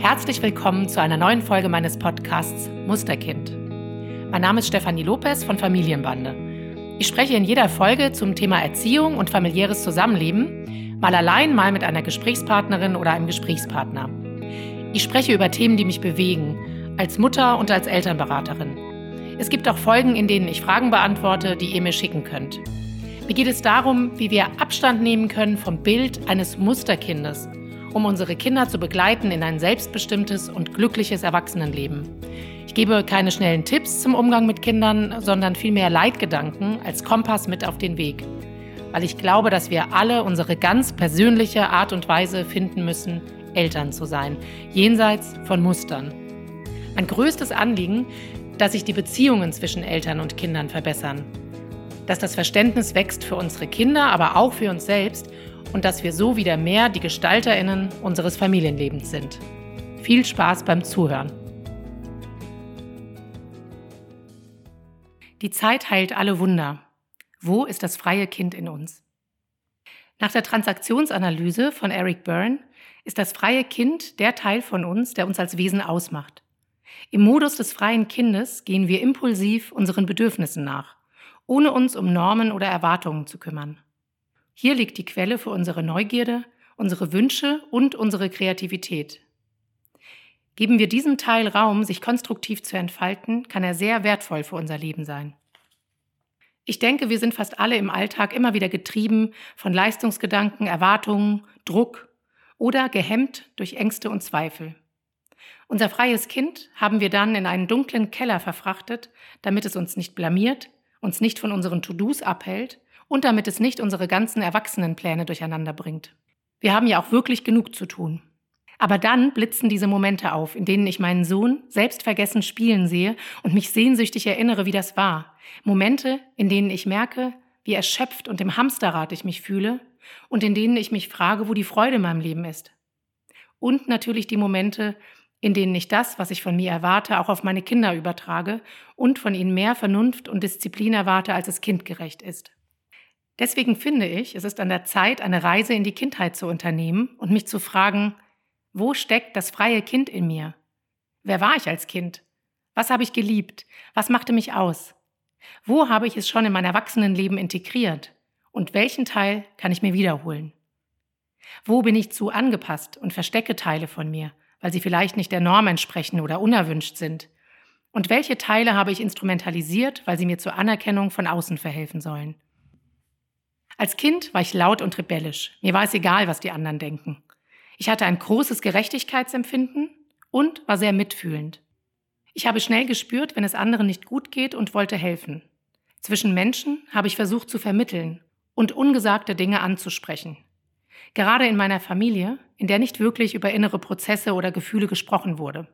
Herzlich willkommen zu einer neuen Folge meines Podcasts Musterkind. Mein Name ist Stefanie Lopez von Familienbande. Ich spreche in jeder Folge zum Thema Erziehung und familiäres Zusammenleben, mal allein, mal mit einer Gesprächspartnerin oder einem Gesprächspartner. Ich spreche über Themen, die mich bewegen, als Mutter und als Elternberaterin. Es gibt auch Folgen, in denen ich Fragen beantworte, die ihr mir schicken könnt. Mir geht es darum, wie wir Abstand nehmen können vom Bild eines Musterkindes um unsere Kinder zu begleiten in ein selbstbestimmtes und glückliches Erwachsenenleben. Ich gebe keine schnellen Tipps zum Umgang mit Kindern, sondern vielmehr Leitgedanken als Kompass mit auf den Weg. Weil ich glaube, dass wir alle unsere ganz persönliche Art und Weise finden müssen, Eltern zu sein, jenseits von Mustern. Mein größtes Anliegen, dass sich die Beziehungen zwischen Eltern und Kindern verbessern, dass das Verständnis wächst für unsere Kinder, aber auch für uns selbst und dass wir so wieder mehr die Gestalterinnen unseres Familienlebens sind. Viel Spaß beim Zuhören. Die Zeit heilt alle Wunder. Wo ist das freie Kind in uns? Nach der Transaktionsanalyse von Eric Byrne ist das freie Kind der Teil von uns, der uns als Wesen ausmacht. Im Modus des freien Kindes gehen wir impulsiv unseren Bedürfnissen nach, ohne uns um Normen oder Erwartungen zu kümmern. Hier liegt die Quelle für unsere Neugierde, unsere Wünsche und unsere Kreativität. Geben wir diesem Teil Raum, sich konstruktiv zu entfalten, kann er sehr wertvoll für unser Leben sein. Ich denke, wir sind fast alle im Alltag immer wieder getrieben von Leistungsgedanken, Erwartungen, Druck oder gehemmt durch Ängste und Zweifel. Unser freies Kind haben wir dann in einen dunklen Keller verfrachtet, damit es uns nicht blamiert, uns nicht von unseren To-Dos abhält und damit es nicht unsere ganzen Erwachsenenpläne durcheinander bringt. Wir haben ja auch wirklich genug zu tun. Aber dann blitzen diese Momente auf, in denen ich meinen Sohn selbstvergessen spielen sehe und mich sehnsüchtig erinnere, wie das war. Momente, in denen ich merke, wie erschöpft und im Hamsterrad ich mich fühle und in denen ich mich frage, wo die Freude in meinem Leben ist. Und natürlich die Momente, in denen ich das, was ich von mir erwarte, auch auf meine Kinder übertrage und von ihnen mehr Vernunft und Disziplin erwarte, als es kindgerecht ist. Deswegen finde ich, es ist an der Zeit, eine Reise in die Kindheit zu unternehmen und mich zu fragen, wo steckt das freie Kind in mir? Wer war ich als Kind? Was habe ich geliebt? Was machte mich aus? Wo habe ich es schon in mein Erwachsenenleben integriert? Und welchen Teil kann ich mir wiederholen? Wo bin ich zu angepasst und verstecke Teile von mir, weil sie vielleicht nicht der Norm entsprechen oder unerwünscht sind? Und welche Teile habe ich instrumentalisiert, weil sie mir zur Anerkennung von außen verhelfen sollen? Als Kind war ich laut und rebellisch. Mir war es egal, was die anderen denken. Ich hatte ein großes Gerechtigkeitsempfinden und war sehr mitfühlend. Ich habe schnell gespürt, wenn es anderen nicht gut geht und wollte helfen. Zwischen Menschen habe ich versucht zu vermitteln und ungesagte Dinge anzusprechen. Gerade in meiner Familie, in der nicht wirklich über innere Prozesse oder Gefühle gesprochen wurde.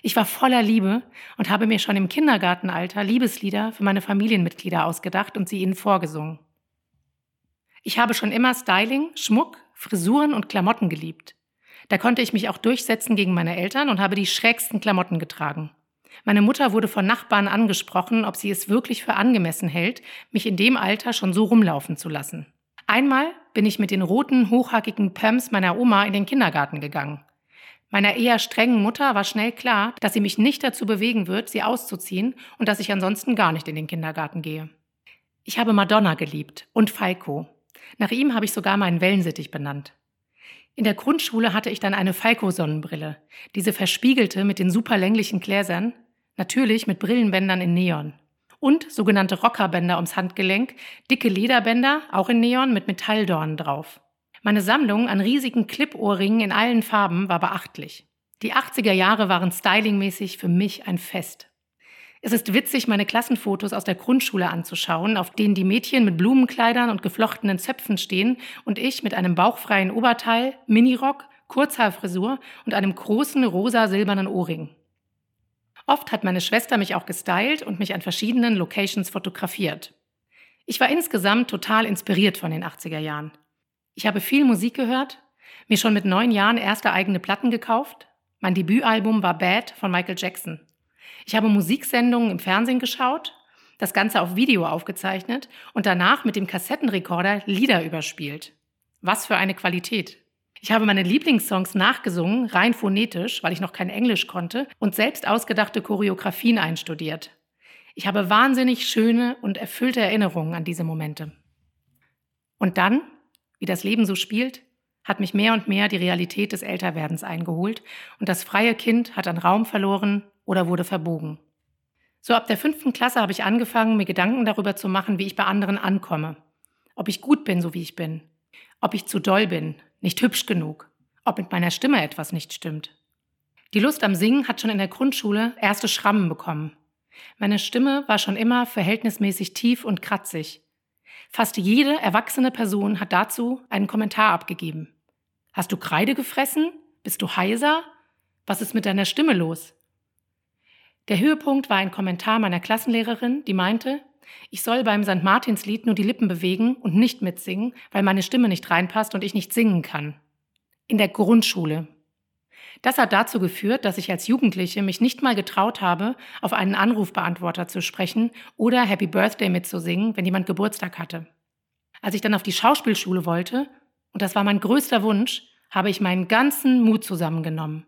Ich war voller Liebe und habe mir schon im Kindergartenalter Liebeslieder für meine Familienmitglieder ausgedacht und sie ihnen vorgesungen. Ich habe schon immer Styling, Schmuck, Frisuren und Klamotten geliebt. Da konnte ich mich auch durchsetzen gegen meine Eltern und habe die schrägsten Klamotten getragen. Meine Mutter wurde von Nachbarn angesprochen, ob sie es wirklich für angemessen hält, mich in dem Alter schon so rumlaufen zu lassen. Einmal bin ich mit den roten, hochhackigen Pumps meiner Oma in den Kindergarten gegangen. Meiner eher strengen Mutter war schnell klar, dass sie mich nicht dazu bewegen wird, sie auszuziehen und dass ich ansonsten gar nicht in den Kindergarten gehe. Ich habe Madonna geliebt und Falco. Nach ihm habe ich sogar meinen Wellensittich benannt. In der Grundschule hatte ich dann eine Falco-Sonnenbrille, diese verspiegelte mit den superlänglichen Gläsern, natürlich mit Brillenbändern in Neon. Und sogenannte Rockerbänder ums Handgelenk, dicke Lederbänder, auch in Neon, mit Metalldornen drauf. Meine Sammlung an riesigen Clip-Ohrringen in allen Farben war beachtlich. Die 80er Jahre waren stylingmäßig für mich ein Fest. Es ist witzig, meine Klassenfotos aus der Grundschule anzuschauen, auf denen die Mädchen mit Blumenkleidern und geflochtenen Zöpfen stehen und ich mit einem bauchfreien Oberteil, Minirock, Kurzhaarfrisur und einem großen rosa-silbernen Ohrring. Oft hat meine Schwester mich auch gestylt und mich an verschiedenen Locations fotografiert. Ich war insgesamt total inspiriert von den 80er Jahren. Ich habe viel Musik gehört, mir schon mit neun Jahren erste eigene Platten gekauft. Mein Debütalbum war Bad von Michael Jackson. Ich habe Musiksendungen im Fernsehen geschaut, das Ganze auf Video aufgezeichnet und danach mit dem Kassettenrekorder Lieder überspielt. Was für eine Qualität. Ich habe meine Lieblingssongs nachgesungen, rein phonetisch, weil ich noch kein Englisch konnte, und selbst ausgedachte Choreografien einstudiert. Ich habe wahnsinnig schöne und erfüllte Erinnerungen an diese Momente. Und dann, wie das Leben so spielt, hat mich mehr und mehr die Realität des Älterwerdens eingeholt und das freie Kind hat an Raum verloren oder wurde verbogen. So ab der fünften Klasse habe ich angefangen, mir Gedanken darüber zu machen, wie ich bei anderen ankomme. Ob ich gut bin, so wie ich bin. Ob ich zu doll bin, nicht hübsch genug. Ob mit meiner Stimme etwas nicht stimmt. Die Lust am Singen hat schon in der Grundschule erste Schrammen bekommen. Meine Stimme war schon immer verhältnismäßig tief und kratzig. Fast jede erwachsene Person hat dazu einen Kommentar abgegeben. Hast du Kreide gefressen? Bist du heiser? Was ist mit deiner Stimme los? Der Höhepunkt war ein Kommentar meiner Klassenlehrerin, die meinte, ich soll beim St. Martinslied nur die Lippen bewegen und nicht mitsingen, weil meine Stimme nicht reinpasst und ich nicht singen kann. In der Grundschule. Das hat dazu geführt, dass ich als Jugendliche mich nicht mal getraut habe, auf einen Anrufbeantworter zu sprechen oder Happy Birthday mitzusingen, wenn jemand Geburtstag hatte. Als ich dann auf die Schauspielschule wollte, und das war mein größter Wunsch, habe ich meinen ganzen Mut zusammengenommen.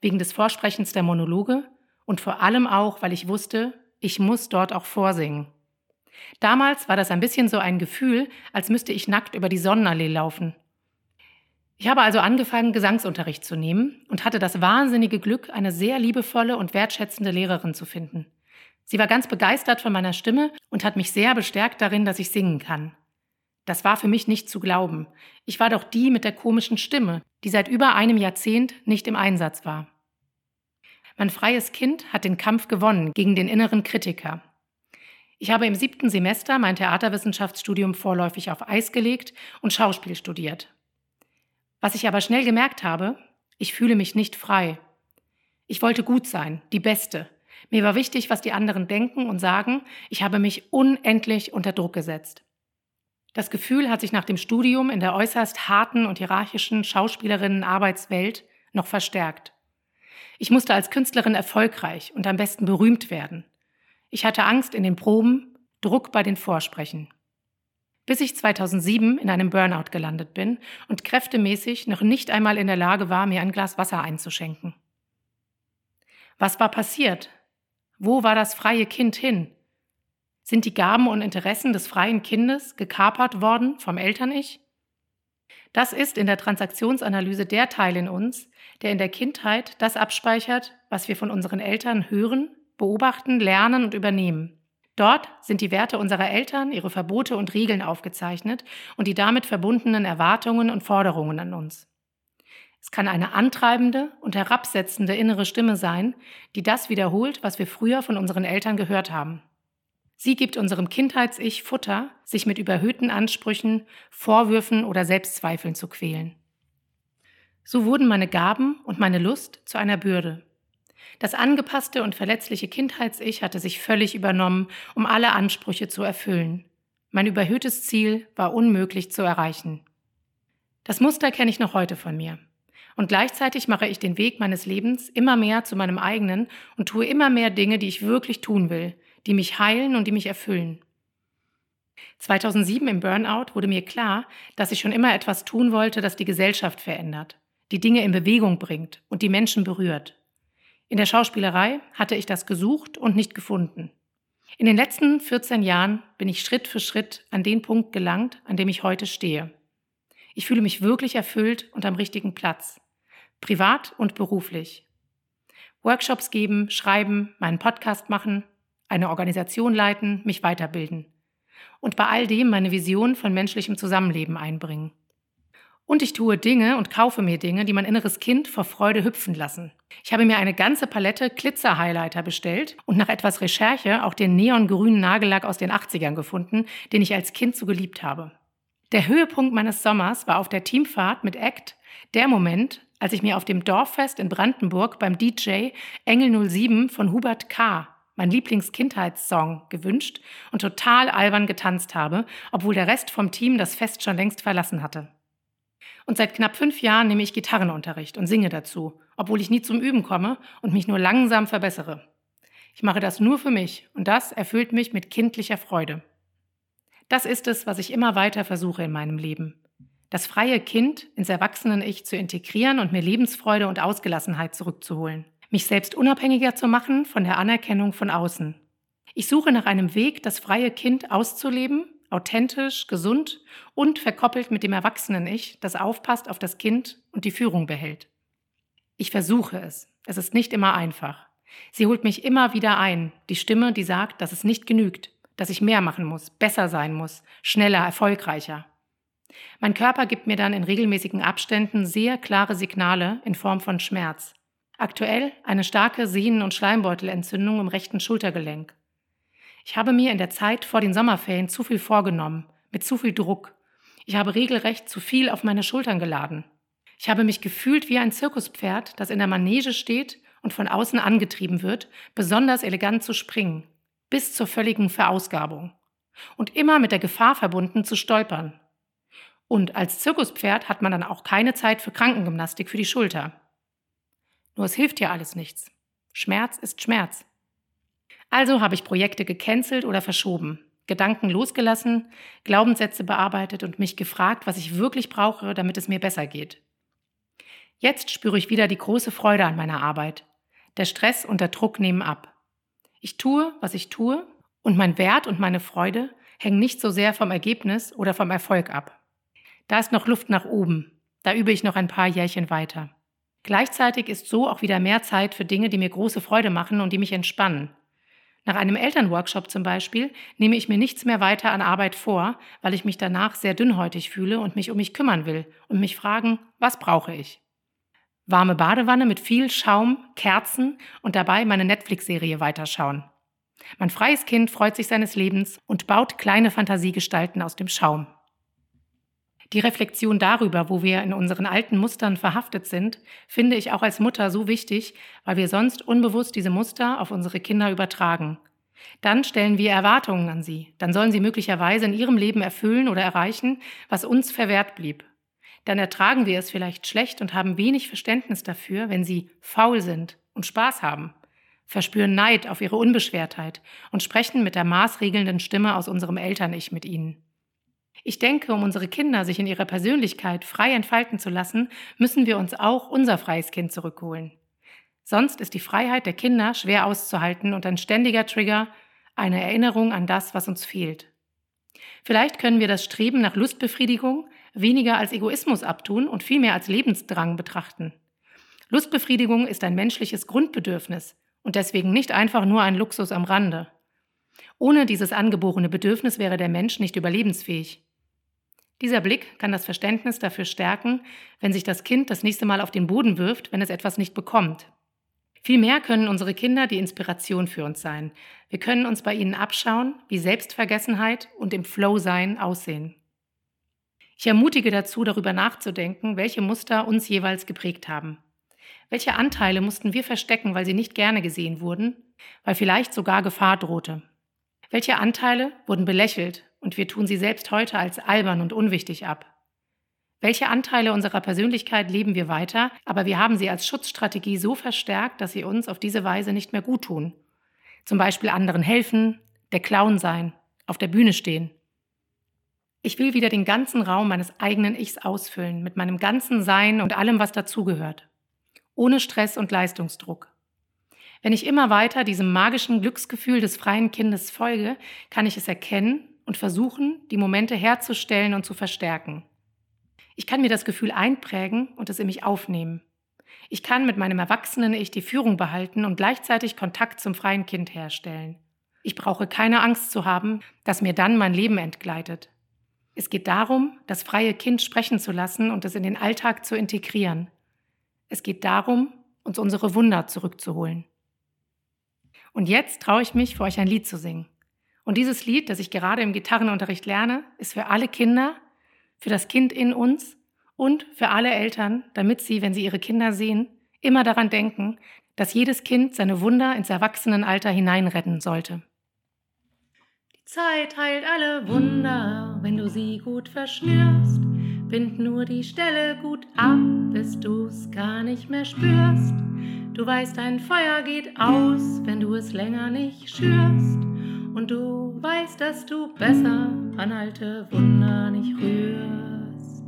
Wegen des Vorsprechens der Monologe und vor allem auch, weil ich wusste, ich muss dort auch vorsingen. Damals war das ein bisschen so ein Gefühl, als müsste ich nackt über die Sonnenallee laufen. Ich habe also angefangen, Gesangsunterricht zu nehmen und hatte das wahnsinnige Glück, eine sehr liebevolle und wertschätzende Lehrerin zu finden. Sie war ganz begeistert von meiner Stimme und hat mich sehr bestärkt darin, dass ich singen kann. Das war für mich nicht zu glauben. Ich war doch die mit der komischen Stimme, die seit über einem Jahrzehnt nicht im Einsatz war. Mein freies Kind hat den Kampf gewonnen gegen den inneren Kritiker. Ich habe im siebten Semester mein Theaterwissenschaftsstudium vorläufig auf Eis gelegt und Schauspiel studiert. Was ich aber schnell gemerkt habe, ich fühle mich nicht frei. Ich wollte gut sein, die Beste. Mir war wichtig, was die anderen denken und sagen. Ich habe mich unendlich unter Druck gesetzt. Das Gefühl hat sich nach dem Studium in der äußerst harten und hierarchischen Schauspielerinnen-Arbeitswelt noch verstärkt. Ich musste als Künstlerin erfolgreich und am besten berühmt werden. Ich hatte Angst in den Proben, Druck bei den Vorsprechen. Bis ich 2007 in einem Burnout gelandet bin und kräftemäßig noch nicht einmal in der Lage war, mir ein Glas Wasser einzuschenken. Was war passiert? Wo war das freie Kind hin? Sind die Gaben und Interessen des freien Kindes gekapert worden vom Eltern-Ich? Das ist in der Transaktionsanalyse der Teil in uns, der in der Kindheit das abspeichert, was wir von unseren Eltern hören, beobachten, lernen und übernehmen. Dort sind die Werte unserer Eltern, ihre Verbote und Regeln aufgezeichnet und die damit verbundenen Erwartungen und Forderungen an uns. Es kann eine antreibende und herabsetzende innere Stimme sein, die das wiederholt, was wir früher von unseren Eltern gehört haben. Sie gibt unserem Kindheits-Ich Futter, sich mit überhöhten Ansprüchen, Vorwürfen oder Selbstzweifeln zu quälen. So wurden meine Gaben und meine Lust zu einer Bürde. Das angepasste und verletzliche Kindheits-Ich hatte sich völlig übernommen, um alle Ansprüche zu erfüllen. Mein überhöhtes Ziel war unmöglich zu erreichen. Das Muster kenne ich noch heute von mir. Und gleichzeitig mache ich den Weg meines Lebens immer mehr zu meinem eigenen und tue immer mehr Dinge, die ich wirklich tun will, die mich heilen und die mich erfüllen. 2007 im Burnout wurde mir klar, dass ich schon immer etwas tun wollte, das die Gesellschaft verändert, die Dinge in Bewegung bringt und die Menschen berührt. In der Schauspielerei hatte ich das gesucht und nicht gefunden. In den letzten 14 Jahren bin ich Schritt für Schritt an den Punkt gelangt, an dem ich heute stehe. Ich fühle mich wirklich erfüllt und am richtigen Platz, privat und beruflich. Workshops geben, schreiben, meinen Podcast machen, eine Organisation leiten, mich weiterbilden. Und bei all dem meine Vision von menschlichem Zusammenleben einbringen. Und ich tue Dinge und kaufe mir Dinge, die mein inneres Kind vor Freude hüpfen lassen. Ich habe mir eine ganze Palette Glitzer-Highlighter bestellt und nach etwas Recherche auch den neongrünen Nagellack aus den 80ern gefunden, den ich als Kind so geliebt habe. Der Höhepunkt meines Sommers war auf der Teamfahrt mit ACT der Moment, als ich mir auf dem Dorffest in Brandenburg beim DJ Engel 07 von Hubert K mein Lieblingskindheitssong gewünscht und total albern getanzt habe, obwohl der Rest vom Team das Fest schon längst verlassen hatte. Und seit knapp fünf Jahren nehme ich Gitarrenunterricht und singe dazu, obwohl ich nie zum Üben komme und mich nur langsam verbessere. Ich mache das nur für mich und das erfüllt mich mit kindlicher Freude. Das ist es, was ich immer weiter versuche in meinem Leben. das freie Kind ins Erwachsenen-Ich zu integrieren und mir Lebensfreude und Ausgelassenheit zurückzuholen. Mich selbst unabhängiger zu machen von der Anerkennung von außen. Ich suche nach einem Weg, das freie Kind auszuleben, authentisch, gesund und verkoppelt mit dem Erwachsenen-Ich, das aufpasst auf das Kind und die Führung behält. Ich versuche es. Es ist nicht immer einfach. Sie holt mich immer wieder ein, die Stimme, die sagt, dass es nicht genügt, dass ich mehr machen muss, besser sein muss, schneller, erfolgreicher. Mein Körper gibt mir dann in regelmäßigen Abständen sehr klare Signale in Form von Schmerz. Aktuell eine starke Sehnen- und Schleimbeutelentzündung im rechten Schultergelenk. Ich habe mir in der Zeit vor den Sommerferien zu viel vorgenommen, mit zu viel Druck. Ich habe regelrecht zu viel auf meine Schultern geladen. Ich habe mich gefühlt wie ein Zirkuspferd, das in der Manege steht und von außen angetrieben wird, besonders elegant zu springen, bis zur völligen Verausgabung. Und immer mit der Gefahr verbunden zu stolpern, und als Zirkuspferd hat man dann auch keine Zeit für Krankengymnastik für die Schulter. Nur es hilft ja alles nichts. Schmerz ist Schmerz. Also habe ich Projekte gecancelt oder verschoben, Gedanken losgelassen, Glaubenssätze bearbeitet und mich gefragt, was ich wirklich brauche, damit es mir besser geht. Jetzt spüre ich wieder die große Freude an meiner Arbeit. Der Stress und der Druck nehmen ab. Ich tue, was ich tue, und mein Wert und meine Freude hängen nicht so sehr vom Ergebnis oder vom Erfolg ab. Da ist noch Luft nach oben. Da übe ich noch ein paar Jährchen weiter. Gleichzeitig ist so auch wieder mehr Zeit für Dinge, die mir große Freude machen und die mich entspannen. Nach einem Elternworkshop zum Beispiel nehme ich mir nichts mehr weiter an Arbeit vor, weil ich mich danach sehr dünnhäutig fühle und mich um mich kümmern will und mich fragen, was brauche ich? Warme Badewanne mit viel Schaum, Kerzen und dabei meine Netflix-Serie weiterschauen. Mein freies Kind freut sich seines Lebens und baut kleine Fantasiegestalten aus dem Schaum. Die Reflexion darüber, wo wir in unseren alten Mustern verhaftet sind, finde ich auch als Mutter so wichtig, weil wir sonst unbewusst diese Muster auf unsere Kinder übertragen. Dann stellen wir Erwartungen an sie, dann sollen sie möglicherweise in ihrem Leben erfüllen oder erreichen, was uns verwehrt blieb. Dann ertragen wir es vielleicht schlecht und haben wenig Verständnis dafür, wenn sie faul sind und Spaß haben, verspüren Neid auf ihre Unbeschwertheit und sprechen mit der maßregelnden Stimme aus unserem Eltern-Ich mit ihnen. Ich denke, um unsere Kinder sich in ihrer Persönlichkeit frei entfalten zu lassen, müssen wir uns auch unser freies Kind zurückholen. Sonst ist die Freiheit der Kinder schwer auszuhalten und ein ständiger Trigger eine Erinnerung an das, was uns fehlt. Vielleicht können wir das Streben nach Lustbefriedigung weniger als Egoismus abtun und vielmehr als Lebensdrang betrachten. Lustbefriedigung ist ein menschliches Grundbedürfnis und deswegen nicht einfach nur ein Luxus am Rande. Ohne dieses angeborene Bedürfnis wäre der Mensch nicht überlebensfähig. Dieser Blick kann das Verständnis dafür stärken, wenn sich das Kind das nächste Mal auf den Boden wirft, wenn es etwas nicht bekommt. Vielmehr können unsere Kinder die Inspiration für uns sein. Wir können uns bei ihnen abschauen, wie Selbstvergessenheit und im Flow-Sein aussehen. Ich ermutige dazu, darüber nachzudenken, welche Muster uns jeweils geprägt haben. Welche Anteile mussten wir verstecken, weil sie nicht gerne gesehen wurden, weil vielleicht sogar Gefahr drohte? Welche Anteile wurden belächelt und wir tun sie selbst heute als albern und unwichtig ab? Welche Anteile unserer Persönlichkeit leben wir weiter, aber wir haben sie als Schutzstrategie so verstärkt, dass sie uns auf diese Weise nicht mehr gut tun? Zum Beispiel anderen helfen, der Clown sein, auf der Bühne stehen. Ich will wieder den ganzen Raum meines eigenen Ichs ausfüllen, mit meinem ganzen Sein und allem, was dazugehört. Ohne Stress und Leistungsdruck. Wenn ich immer weiter diesem magischen Glücksgefühl des freien Kindes folge, kann ich es erkennen und versuchen, die Momente herzustellen und zu verstärken. Ich kann mir das Gefühl einprägen und es in mich aufnehmen. Ich kann mit meinem erwachsenen Ich die Führung behalten und gleichzeitig Kontakt zum freien Kind herstellen. Ich brauche keine Angst zu haben, dass mir dann mein Leben entgleitet. Es geht darum, das freie Kind sprechen zu lassen und es in den Alltag zu integrieren. Es geht darum, uns unsere Wunder zurückzuholen. Und jetzt traue ich mich, für euch ein Lied zu singen. Und dieses Lied, das ich gerade im Gitarrenunterricht lerne, ist für alle Kinder, für das Kind in uns und für alle Eltern, damit sie, wenn sie ihre Kinder sehen, immer daran denken, dass jedes Kind seine Wunder ins Erwachsenenalter hineinretten sollte. Die Zeit heilt alle Wunder, wenn du sie gut verschnürst. Bind nur die Stelle gut ab, bis du's gar nicht mehr spürst. Du weißt, ein Feuer geht aus, wenn du es länger nicht schürst. Und du weißt, dass du besser an alte Wunder nicht rührst.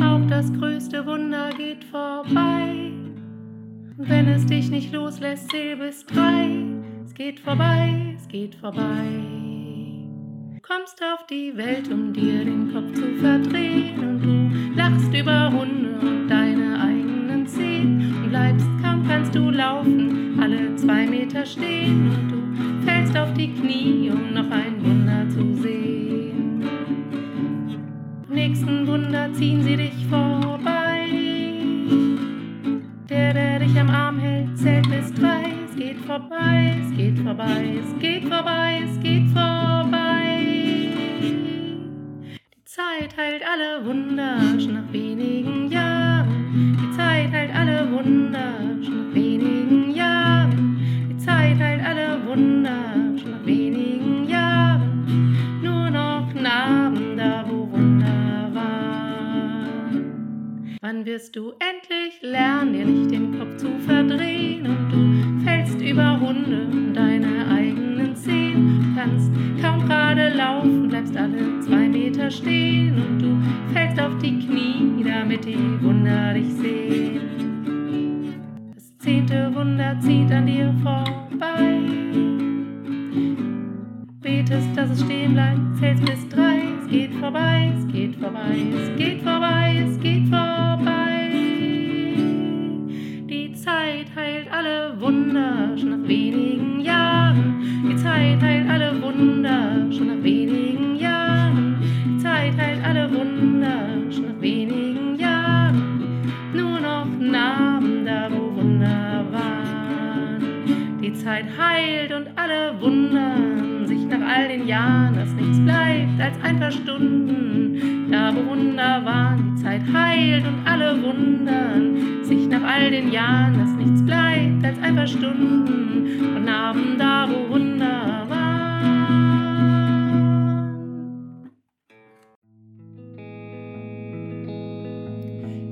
Auch das größte Wunder geht vorbei. Und wenn es dich nicht loslässt, zähl bis drei. Es geht vorbei, es geht vorbei. Kommst auf die Welt, um dir den Kopf zu verdrehen. Und du lachst über Hunde und deine eigenen Zehen. Und bleibst kaum kannst du laufen, alle zwei Meter stehen. Fällst auf die Knie, um noch ein Wunder zu sehen. Im nächsten Wunder ziehen sie dich vorbei. Der, der dich am Arm hält, zählt bis drei. Es geht vorbei, es geht vorbei, es geht vorbei, es geht vorbei. Die Zeit heilt alle Wunder schon nach wenigen wirst du endlich lernen, dir nicht den Kopf zu verdrehen und du fällst über Hunde und deine eigenen Zehen, kannst kaum gerade laufen, bleibst alle zwei Meter stehen und du fällst auf die Knie, damit die Wunder dich sehen. Das zehnte Wunder zieht an dir vorbei. Betest, dass es stehen bleibt, zählst bis drei. Es geht vorbei, es geht vorbei, es geht vorbei, es geht vorbei. Alle Wunder schon nach wenigen Jahren. Die Zeit heilt alle Wunder schon nach wenigen Jahren. Nur noch Narben da, wo Wunder waren. Die Zeit heilt und alle wundern sich nach all den Jahren, dass nichts bleibt als ein paar Stunden. Da, wo Wunder waren, die Zeit heilt und alle wundern sich nach all den Jahren, dass nichts bleibt als ein paar Stunden. Und Narben da, wo Wunder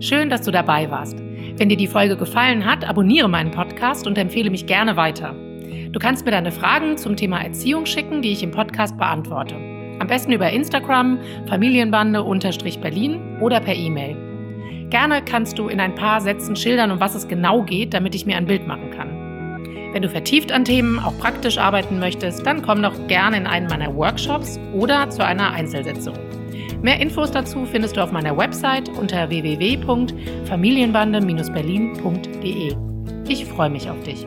Schön, dass du dabei warst. Wenn dir die Folge gefallen hat, abonniere meinen Podcast und empfehle mich gerne weiter. Du kannst mir deine Fragen zum Thema Erziehung schicken, die ich im Podcast beantworte. Am besten über Instagram, Familienbande-Berlin oder per E-Mail. Gerne kannst du in ein paar Sätzen schildern, um was es genau geht, damit ich mir ein Bild machen kann. Wenn du vertieft an Themen auch praktisch arbeiten möchtest, dann komm doch gerne in einen meiner Workshops oder zu einer Einzelsitzung. Mehr Infos dazu findest du auf meiner Website unter www.familienbande-berlin.de. Ich freue mich auf dich.